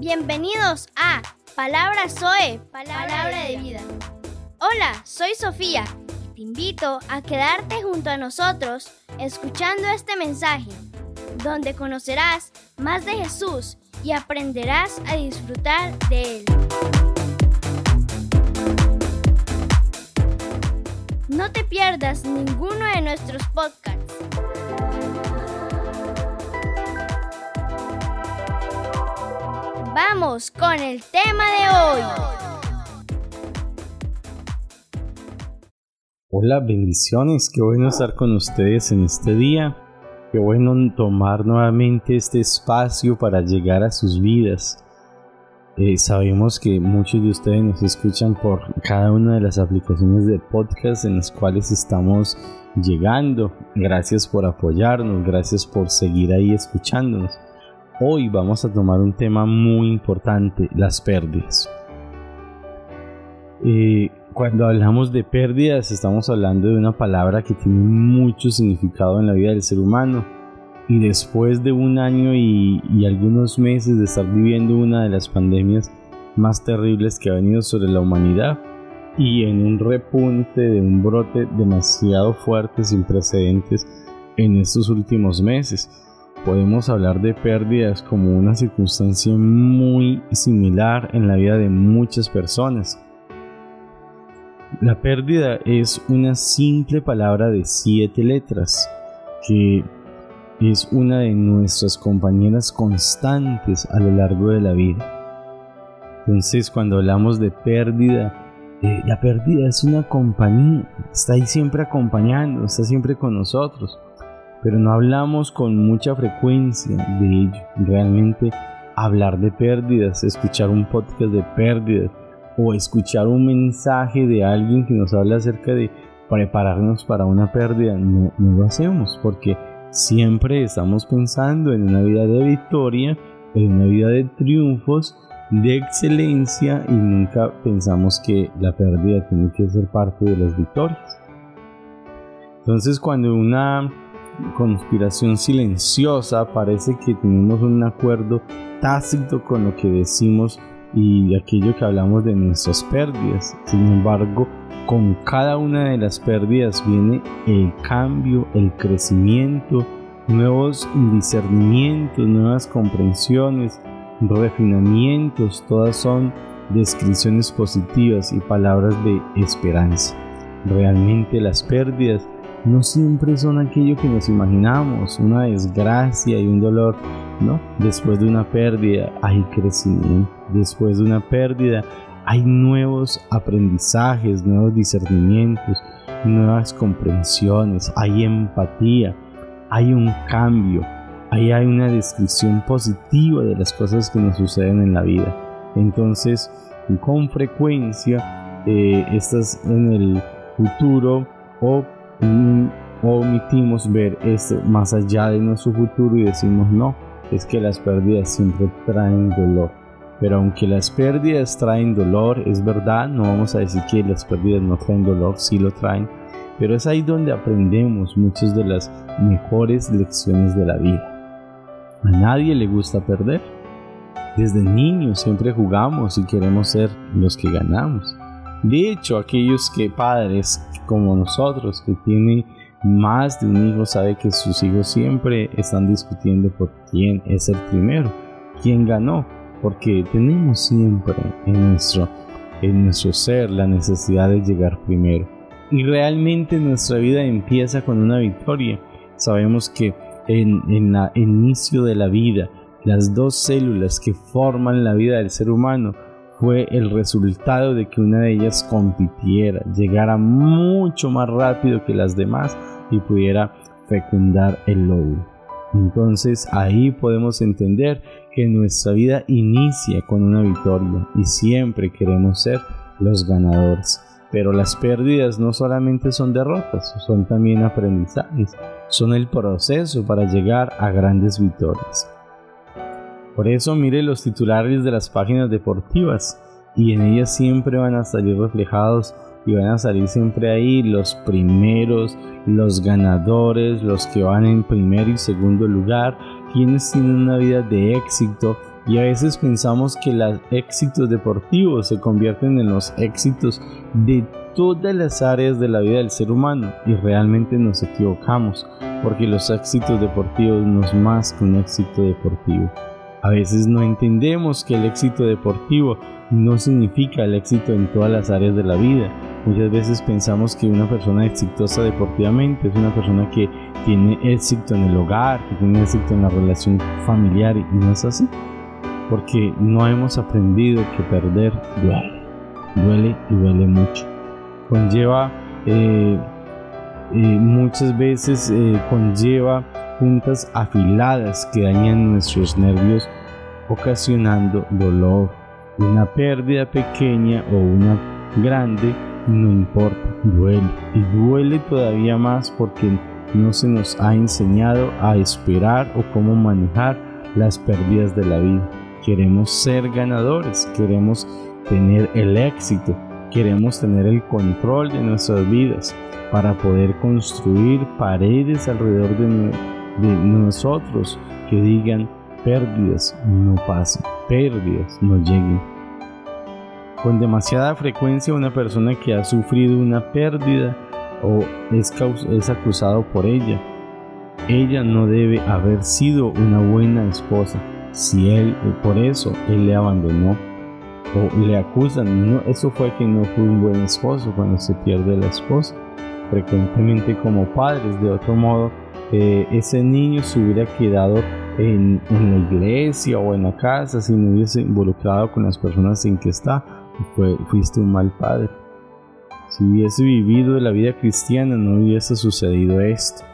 Bienvenidos a Palabra Zoe, Palabra, de vida. Hola, soy Sofía y te invito a quedarte junto a nosotros escuchando este mensaje, donde conocerás más de Jesús y aprenderás a disfrutar de Él. No te pierdas ninguno de nuestros podcasts. Vamos con el tema de hoy. Hola, bendiciones. Qué bueno estar con ustedes en este día. Qué bueno tomar nuevamente este espacio para llegar a sus vidas. Eh, sabemos que muchos de ustedes nos escuchan por cada una de las aplicaciones de podcast en las cuales estamos llegando. Gracias por apoyarnos, gracias por seguir ahí escuchándonos. Hoy vamos a tomar un tema muy importante, las pérdidas. Eh, cuando hablamos de pérdidas estamos hablando de una palabra que tiene mucho significado en la vida del ser humano y después de un año y, algunos meses de estar viviendo una de las pandemias más terribles que ha venido sobre la humanidad y en un repunte de un brote demasiado fuerte sin precedentes en estos últimos meses. Podemos hablar de pérdidas como una circunstancia muy similar en la vida de muchas personas la pérdida es una simple palabra de siete letras que es una de nuestras compañeras constantes a lo largo de la vida. Entonces cuando hablamos de pérdida, eh, la pérdida es una compañía, está ahí siempre acompañando, está siempre con nosotros, pero no hablamos con mucha frecuencia de ello. Realmente hablar de pérdidas, escuchar un podcast de pérdidas, o escuchar un mensaje de alguien que nos habla acerca de prepararnos para una pérdida, no, lo hacemos porque siempre estamos pensando en una vida de victoria, en una vida de triunfos, de excelencia y nunca pensamos que la pérdida tiene que ser parte de las victorias. Entonces cuando una conspiración silenciosa parece que tenemos un acuerdo tácito con lo que decimos y aquello que hablamos de nuestras pérdidas. Sin embargo, con cada una de las pérdidas viene el cambio, el crecimiento, nuevos discernimientos, nuevas comprensiones, refinamientos, todas son descripciones positivas y palabras de esperanza. Realmente las pérdidas no siempre son aquello que nos imaginamos, una desgracia y un dolor, ¿no? Después de una pérdida hay crecimiento, después de una pérdida hay nuevos aprendizajes, nuevos discernimientos, nuevas comprensiones, hay empatía, hay un cambio, ahí hay una descripción positiva de las cosas que nos suceden en la vida. Entonces, con frecuencia, eh, estás en el futuro o omitimos ver esto más allá de nuestro futuro y decimos no, es que las pérdidas siempre traen dolor. Pero aunque las pérdidas traen dolor, es verdad, no vamos a decir que las pérdidas no traen dolor, sí lo traen, pero es ahí donde aprendemos muchas de las mejores lecciones de la vida. A nadie le gusta perder. Desde niños siempre jugamos y queremos ser los que ganamos. De hecho, aquellos que padres como nosotros que tienen más de un hijo sabe que sus hijos siempre están discutiendo por quién es el primero, quién ganó, porque tenemos siempre en nuestro, en nuestro ser la necesidad de llegar primero. Y realmente nuestra vida empieza con una victoria. Sabemos que en, en el inicio de la vida, las dos células que forman la vida del ser humano fue el resultado de que una de ellas compitiera, llegara mucho más rápido que las demás y pudiera fecundar el lóbulo. Entonces ahí podemos entender que nuestra vida inicia con una victoria y siempre queremos ser los ganadores. Pero las pérdidas no solamente son derrotas, son también aprendizajes, son el proceso para llegar a grandes victorias. Por eso mire los titulares de las páginas deportivas y en ellas siempre van a salir reflejados y van a salir siempre ahí los primeros, los ganadores, los que van en primer y segundo lugar, quienes tienen una vida de éxito Y a veces pensamos que los éxitos deportivos se convierten en los éxitos de todas las áreas de la vida del ser humano y realmente nos equivocamos porque los éxitos deportivos no es más que un éxito deportivo. A veces no entendemos que el éxito deportivo no significa el éxito en todas las áreas de la vida. Muchas veces pensamos que una persona exitosa deportivamente es una persona que tiene éxito en el hogar, que tiene éxito en la relación familiar y no es así. Porque no hemos aprendido que perder duele, duele y duele mucho. Conlleva eh, eh, muchas veces eh, conlleva puntas afiladas que dañan nuestros nervios ocasionando dolor. Una pérdida pequeña o una grande no importa, duele y duele todavía más porque no se nos ha enseñado a esperar o cómo manejar las pérdidas de la vida. Queremos ser ganadores, queremos tener el éxito, queremos tener el control de nuestras vidas para poder construir paredes alrededor de, de nosotros que digan pérdidas no pasen, pérdidas no lleguen. Con demasiada frecuencia una persona que ha sufrido una pérdida o es, es acusado por ella, ella no debe haber sido una buena esposa. Si él, por eso, él le abandonó o le acusan, no, eso fue que no fue un buen esposo cuando se pierde la esposa. Frecuentemente como padres, de otro modo, eh, ese niño se hubiera quedado en, la iglesia o en la casa si no hubiese involucrado con las personas en que está, fuiste un mal padre. Si hubiese vivido la vida cristiana no hubiese sucedido esto.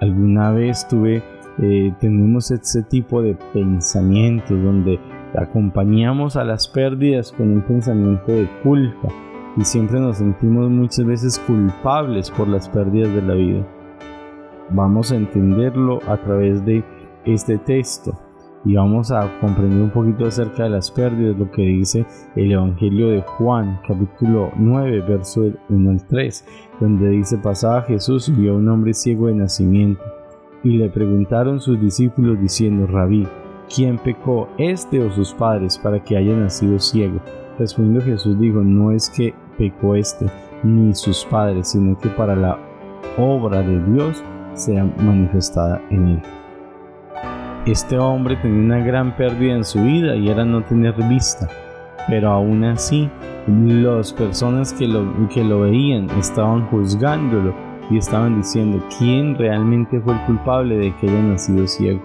Alguna vez tuve, eh, tenemos ese tipo de pensamientos donde acompañamos a las pérdidas con un pensamiento de culpa y siempre nos sentimos muchas veces culpables por las pérdidas de la vida. Vamos a entenderlo a través de este texto y vamos a comprender un poquito acerca de las pérdidas, lo que dice el Evangelio de Juan, capítulo 9, verso 1 al 3, donde dice, pasaba Jesús y vio a un hombre ciego de nacimiento, y le preguntaron sus discípulos diciendo, Rabí, ¿quién pecó, este o sus padres, para que haya nacido ciego? Respondiendo Jesús dijo, no es que pecó este, ni sus padres, sino que para la obra de Dios sea manifestada en él. Este hombre tenía una gran pérdida en su vida y era no tener vista, pero aún así las personas que lo, que lo veían estaban juzgándolo y estaban diciendo quién realmente fue el culpable de que haya nacido ciego.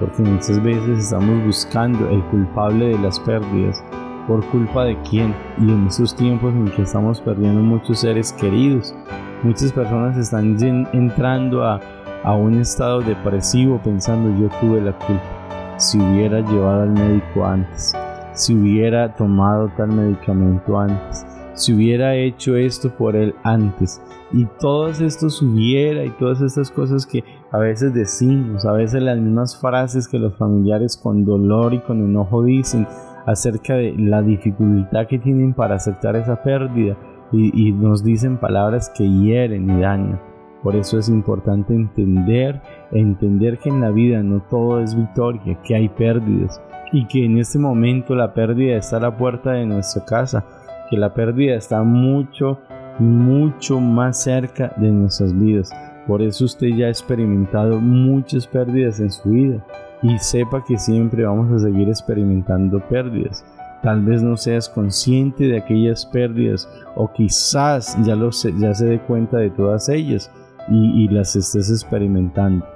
Porque muchas veces estamos buscando el culpable de las pérdidas. ¿Por culpa de quién? Y en esos tiempos en que estamos perdiendo muchos seres queridos, muchas personas están entrando a a un estado depresivo pensando yo tuve la culpa. Si hubiera llevado al médico antes, si hubiera tomado tal medicamento antes, si hubiera hecho esto por él antes. Y todos estos hubiera y todas estas cosas que a veces decimos, a veces las mismas frases que los familiares con dolor y con enojo dicen acerca de la dificultad que tienen para aceptar esa pérdida y, nos dicen palabras que hieren y dañan. Por eso es importante entender, entender que en la vida no todo es victoria, que hay pérdidas y que en este momento la pérdida está a la puerta de nuestra casa, que la pérdida está mucho, mucho más cerca de nuestras vidas. Por eso usted ya ha experimentado muchas pérdidas en su vida y sepa que siempre vamos a seguir experimentando pérdidas. Tal vez no seas consciente de aquellas pérdidas o quizás ya, lo ya se dé cuenta de todas ellas y, las estés experimentando.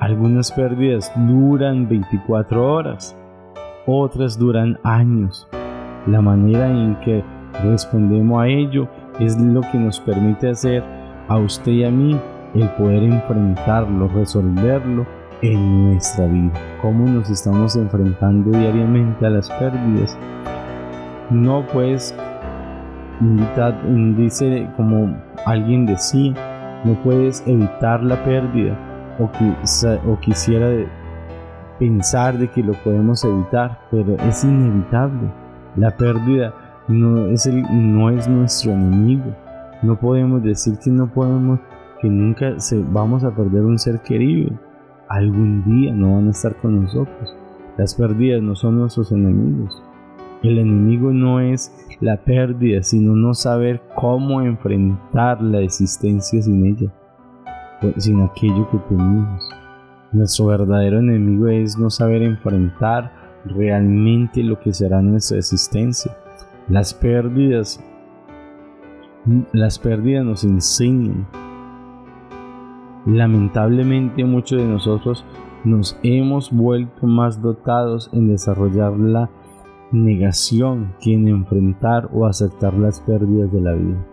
Algunas pérdidas duran 24 horas, otras duran años. La manera en que respondemos a ello es lo que nos permite hacer a usted y a mí el poder enfrentarlo, resolverlo en nuestra vida. Cómo nos estamos enfrentando diariamente a las pérdidas. No pues dice como alguien decía, no puedes evitar la pérdida o, o quisiera pensar de que lo podemos evitar, pero es inevitable. La pérdida no es, no es nuestro enemigo. No podemos decir que no podemos, que nunca se, vamos a perder un ser querido. Algún día no van a estar con nosotros. Las pérdidas no son nuestros enemigos. El enemigo no es la pérdida, sino no saber cómo enfrentar la existencia sin ella, sin aquello que tenemos. Nuestro verdadero enemigo es no saber enfrentar realmente lo que será nuestra existencia. Las pérdidas, las pérdidas nos enseñan. Lamentablemente muchos de nosotros nos hemos vuelto más dotados en desarrollar la negación que en enfrentar o aceptar las pérdidas de la vida.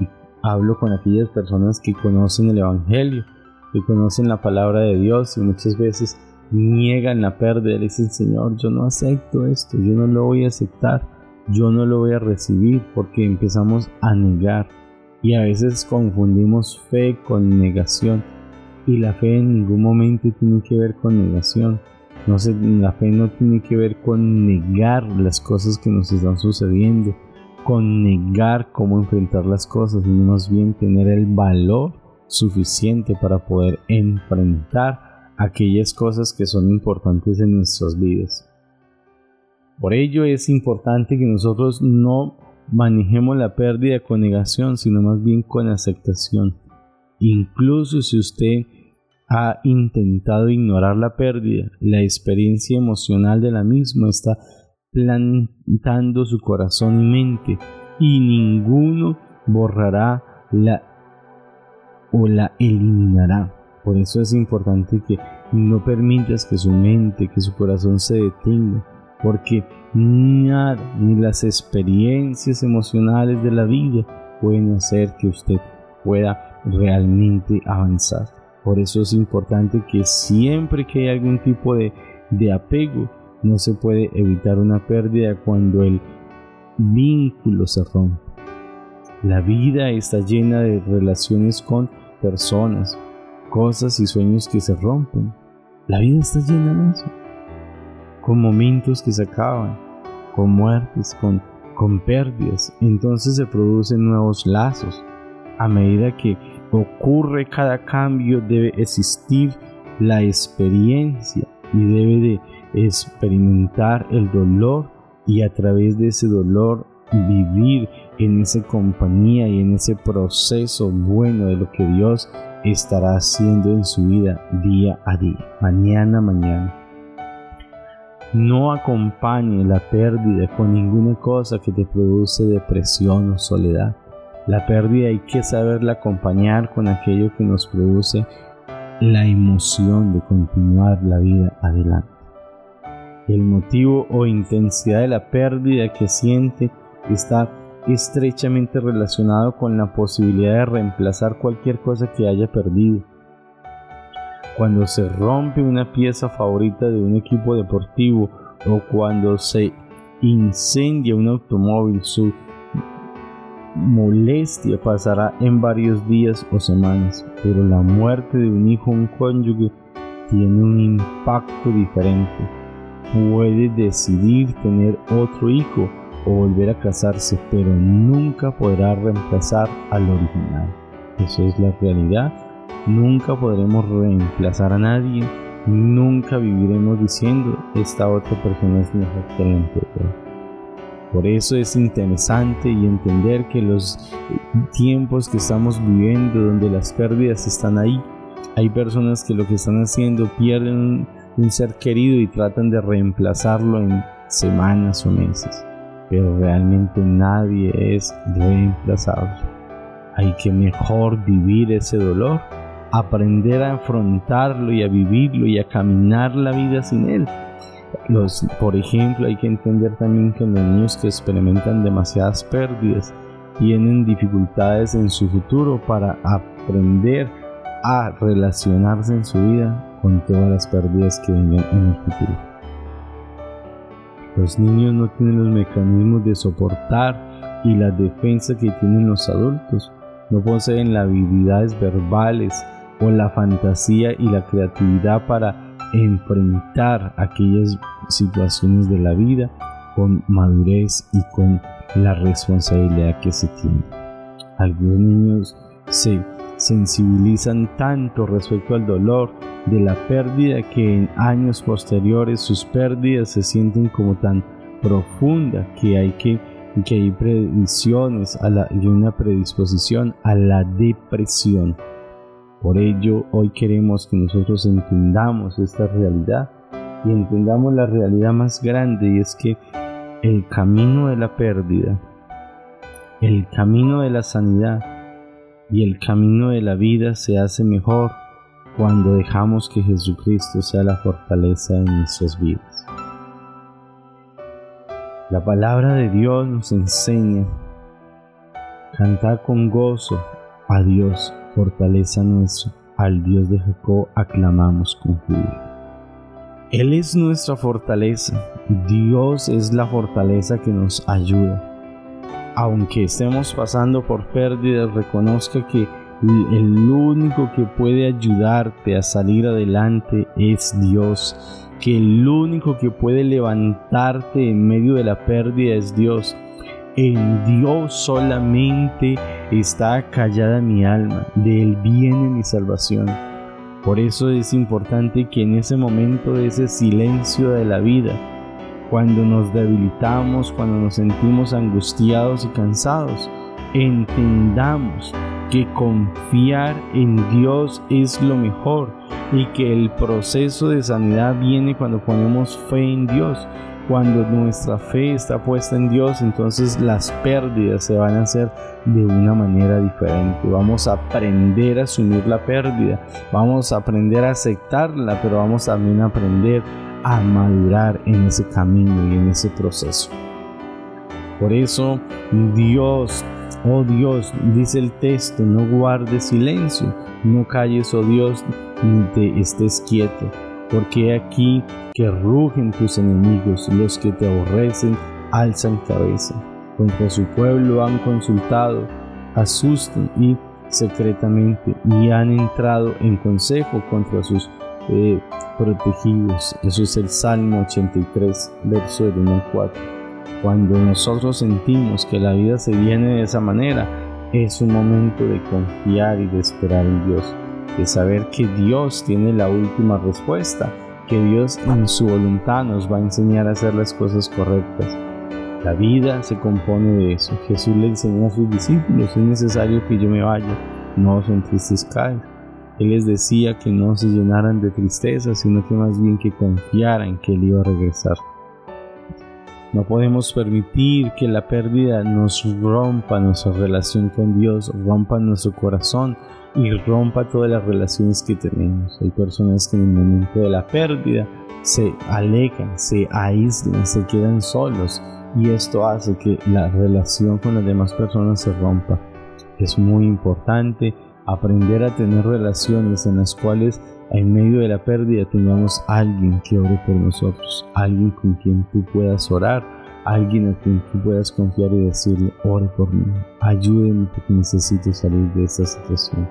Y hablo con aquellas personas que conocen el Evangelio, que conocen la palabra de Dios y muchas veces niegan la pérdida, dicen Señor, yo no acepto esto, yo no lo voy a aceptar, yo no lo voy a recibir porque empezamos a negar y a veces confundimos fe con negación y la fe en ningún momento tiene que ver con negación. No sé, la fe no tiene que ver con negar las cosas que nos están sucediendo, con negar cómo enfrentar las cosas, sino más bien tener el valor suficiente para poder enfrentar aquellas cosas que son importantes en nuestras vidas. Por ello es importante que nosotros no manejemos la pérdida con negación, sino más bien con aceptación. Incluso si usted ha intentado ignorar la pérdida, la experiencia emocional de la misma está plantando su corazón y mente y ninguno borrará la o la eliminará. Por eso es importante que no permitas que su mente, que su corazón se detenga, porque nada, ni las experiencias emocionales de la vida pueden hacer que usted pueda realmente avanzar. Por eso es importante que siempre que hay algún tipo de, apego, no se puede evitar una pérdida cuando el vínculo se rompe. La vida está llena de relaciones con personas, cosas y sueños que se rompen. La vida está llena de eso. Con momentos que se acaban, con muertes, con, con pérdidas. Entonces se producen nuevos lazos. A medida que ocurre cada cambio debe existir la experiencia y debe de experimentar el dolor y a través de ese dolor vivir en esa compañía y en ese proceso bueno de lo que Dios estará haciendo en su vida día a día, mañana mañana. No acompañe la pérdida con ninguna cosa que te produce depresión o soledad. La pérdida hay que saberla acompañar con aquello que nos produce la emoción de continuar la vida adelante. El motivo o intensidad de la pérdida que siente está estrechamente relacionado con la posibilidad de reemplazar cualquier cosa que haya perdido. Cuando se rompe una pieza favorita de un equipo deportivo o cuando se incendia un automóvil, su molestia pasará en varios días o semanas, pero la muerte de un hijo o un cónyuge tiene un impacto diferente. Puede decidir tener otro hijo o volver a casarse, pero nunca podrá reemplazar al original. Eso es la realidad. Nunca podremos reemplazar a nadie. Nunca viviremos diciendo esta otra persona es mejor que la anterior. Por eso es interesante y entender que los tiempos que estamos viviendo, donde las pérdidas están ahí, hay personas que lo que están haciendo pierden un ser querido y tratan de reemplazarlo en semanas o meses. Pero realmente nadie es reemplazable. Hay que mejor vivir ese dolor, aprender a afrontarlo y a vivirlo y a caminar la vida sin él los, por ejemplo, hay que entender también que los niños que experimentan demasiadas pérdidas tienen dificultades en su futuro para aprender a relacionarse en su vida con todas las pérdidas que vengan en el futuro. Los niños no tienen los mecanismos de soportar y la defensa que tienen los adultos. No poseen las habilidades verbales o la fantasía y la creatividad para enfrentar aquellas situaciones de la vida con madurez y con la responsabilidad que se tiene. Algunos niños se sensibilizan tanto respecto al dolor de la pérdida que en años posteriores sus pérdidas se sienten como tan profunda que hay que que hay predicciones y una predisposición a la depresión. Por ello, hoy queremos que nosotros entendamos esta realidad y entendamos la realidad más grande y es que el camino de la pérdida, el camino de la sanidad y el camino de la vida se hace mejor cuando dejamos que Jesucristo sea la fortaleza de nuestras vidas. La palabra de Dios nos enseña, cantar con gozo a Dios, fortaleza nuestra, al Dios de Jacob aclamamos con júbilo. Él es nuestra fortaleza, Dios es la fortaleza que nos ayuda. Aunque estemos pasando por pérdidas, reconozca que el único que puede ayudarte a salir adelante es Dios, que el único que puede levantarte en medio de la pérdida es Dios. En Dios solamente está callada mi alma, de Él viene mi salvación. Por eso es importante que en ese momento de ese silencio de la vida, cuando nos debilitamos, cuando nos sentimos angustiados y cansados, entendamos que confiar en Dios es lo mejor y que el proceso de sanidad viene cuando ponemos fe en Dios. Cuando nuestra fe está puesta en Dios, entonces las pérdidas se van a hacer de una manera diferente. Vamos a aprender a asumir la pérdida, vamos a aprender a aceptarla, pero vamos también a aprender a madurar en ese camino y en ese proceso. Por eso Dios Oh Dios, dice el texto, no guardes silencio, no calles, oh Dios, ni te estés quieto, porque aquí que rugen tus enemigos, los que te aborrecen alzan cabeza. Contra su pueblo han consultado, asustan y secretamente y han entrado en consejo contra sus eh, protegidos. Eso es el Salmo 83, verso del 1 al 4. Cuando nosotros sentimos que la vida se viene de esa manera, es un momento de confiar y de esperar en Dios, de saber que Dios tiene la última respuesta, que Dios en su voluntad nos va a enseñar a hacer las cosas correctas. La vida se compone de eso. Jesús le enseñó a sus discípulos, es necesario que yo me vaya, no os entristezcáis. Él les decía que no se llenaran de tristeza, sino que más bien que confiaran que Él iba a regresar. No podemos permitir que la pérdida nos rompa nuestra relación con Dios, rompa nuestro corazón y rompa todas las relaciones que tenemos. Hay personas que en el momento de la pérdida se alejan, se aíslan, se quedan solos y esto hace que la relación con las demás personas se rompa. Es muy importante aprender a tener relaciones en las cuales en medio de la pérdida tengamos alguien que ore por nosotros, alguien con quien tú puedas orar, alguien a quien tú puedas confiar y decirle, ore por mí, ayúdenme porque necesito salir de esta situación.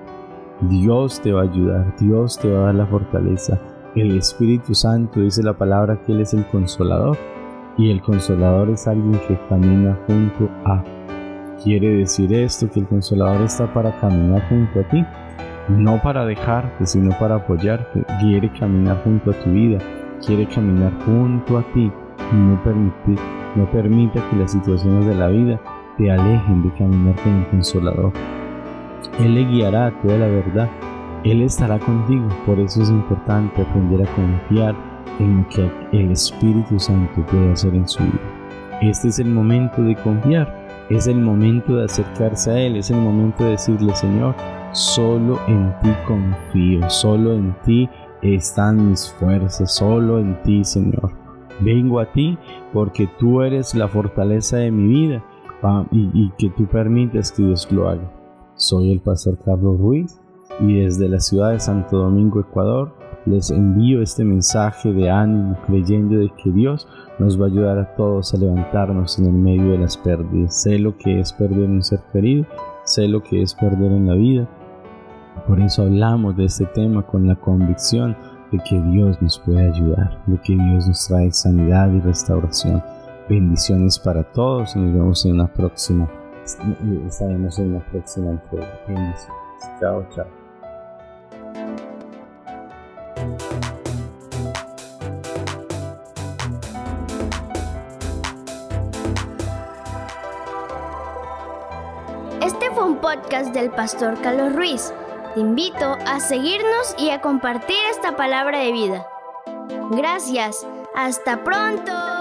Dios te va a ayudar, Dios te va a dar la fortaleza. El Espíritu Santo dice la palabra que Él es el consolador y el consolador es alguien que camina junto a. Quiere decir esto que el consolador está para caminar junto a ti no para dejarte, sino para apoyarte. Quiere caminar junto a tu vida, quiere caminar junto a ti y no, permite, no permita que las situaciones de la vida te alejen de caminar con el consolador. Él le guiará a toda la verdad, Él estará contigo, por eso es importante aprender a confiar en lo que el Espíritu Santo puede hacer en su vida. Este es el momento de confiar, es el momento de acercarse a Él, es el momento de decirle, Señor, Solo en ti confío, solo en ti están mis fuerzas, solo en ti, Señor. Vengo a ti porque tú eres la fortaleza de mi vida y, que tú permites que Dios lo haga. Soy el pastor Carlos Ruiz y desde la ciudad de Santo Domingo, Ecuador, les envío este mensaje de ánimo creyendo de que Dios nos va a ayudar a todos a levantarnos en el medio de las pérdidas. Sé lo que es perder un ser querido, sé lo que es perder en la vida. Por eso hablamos de este tema con la convicción de que Dios nos puede ayudar, de que Dios nos trae sanidad y restauración. Bendiciones para todos y nos vemos en la próxima. Estaremos en la próxima entrega. Bendiciones. Chao, chao. Este fue un podcast del pastor Carlos Ruiz. Te invito a seguirnos y a compartir esta palabra de vida. Gracias. Hasta pronto.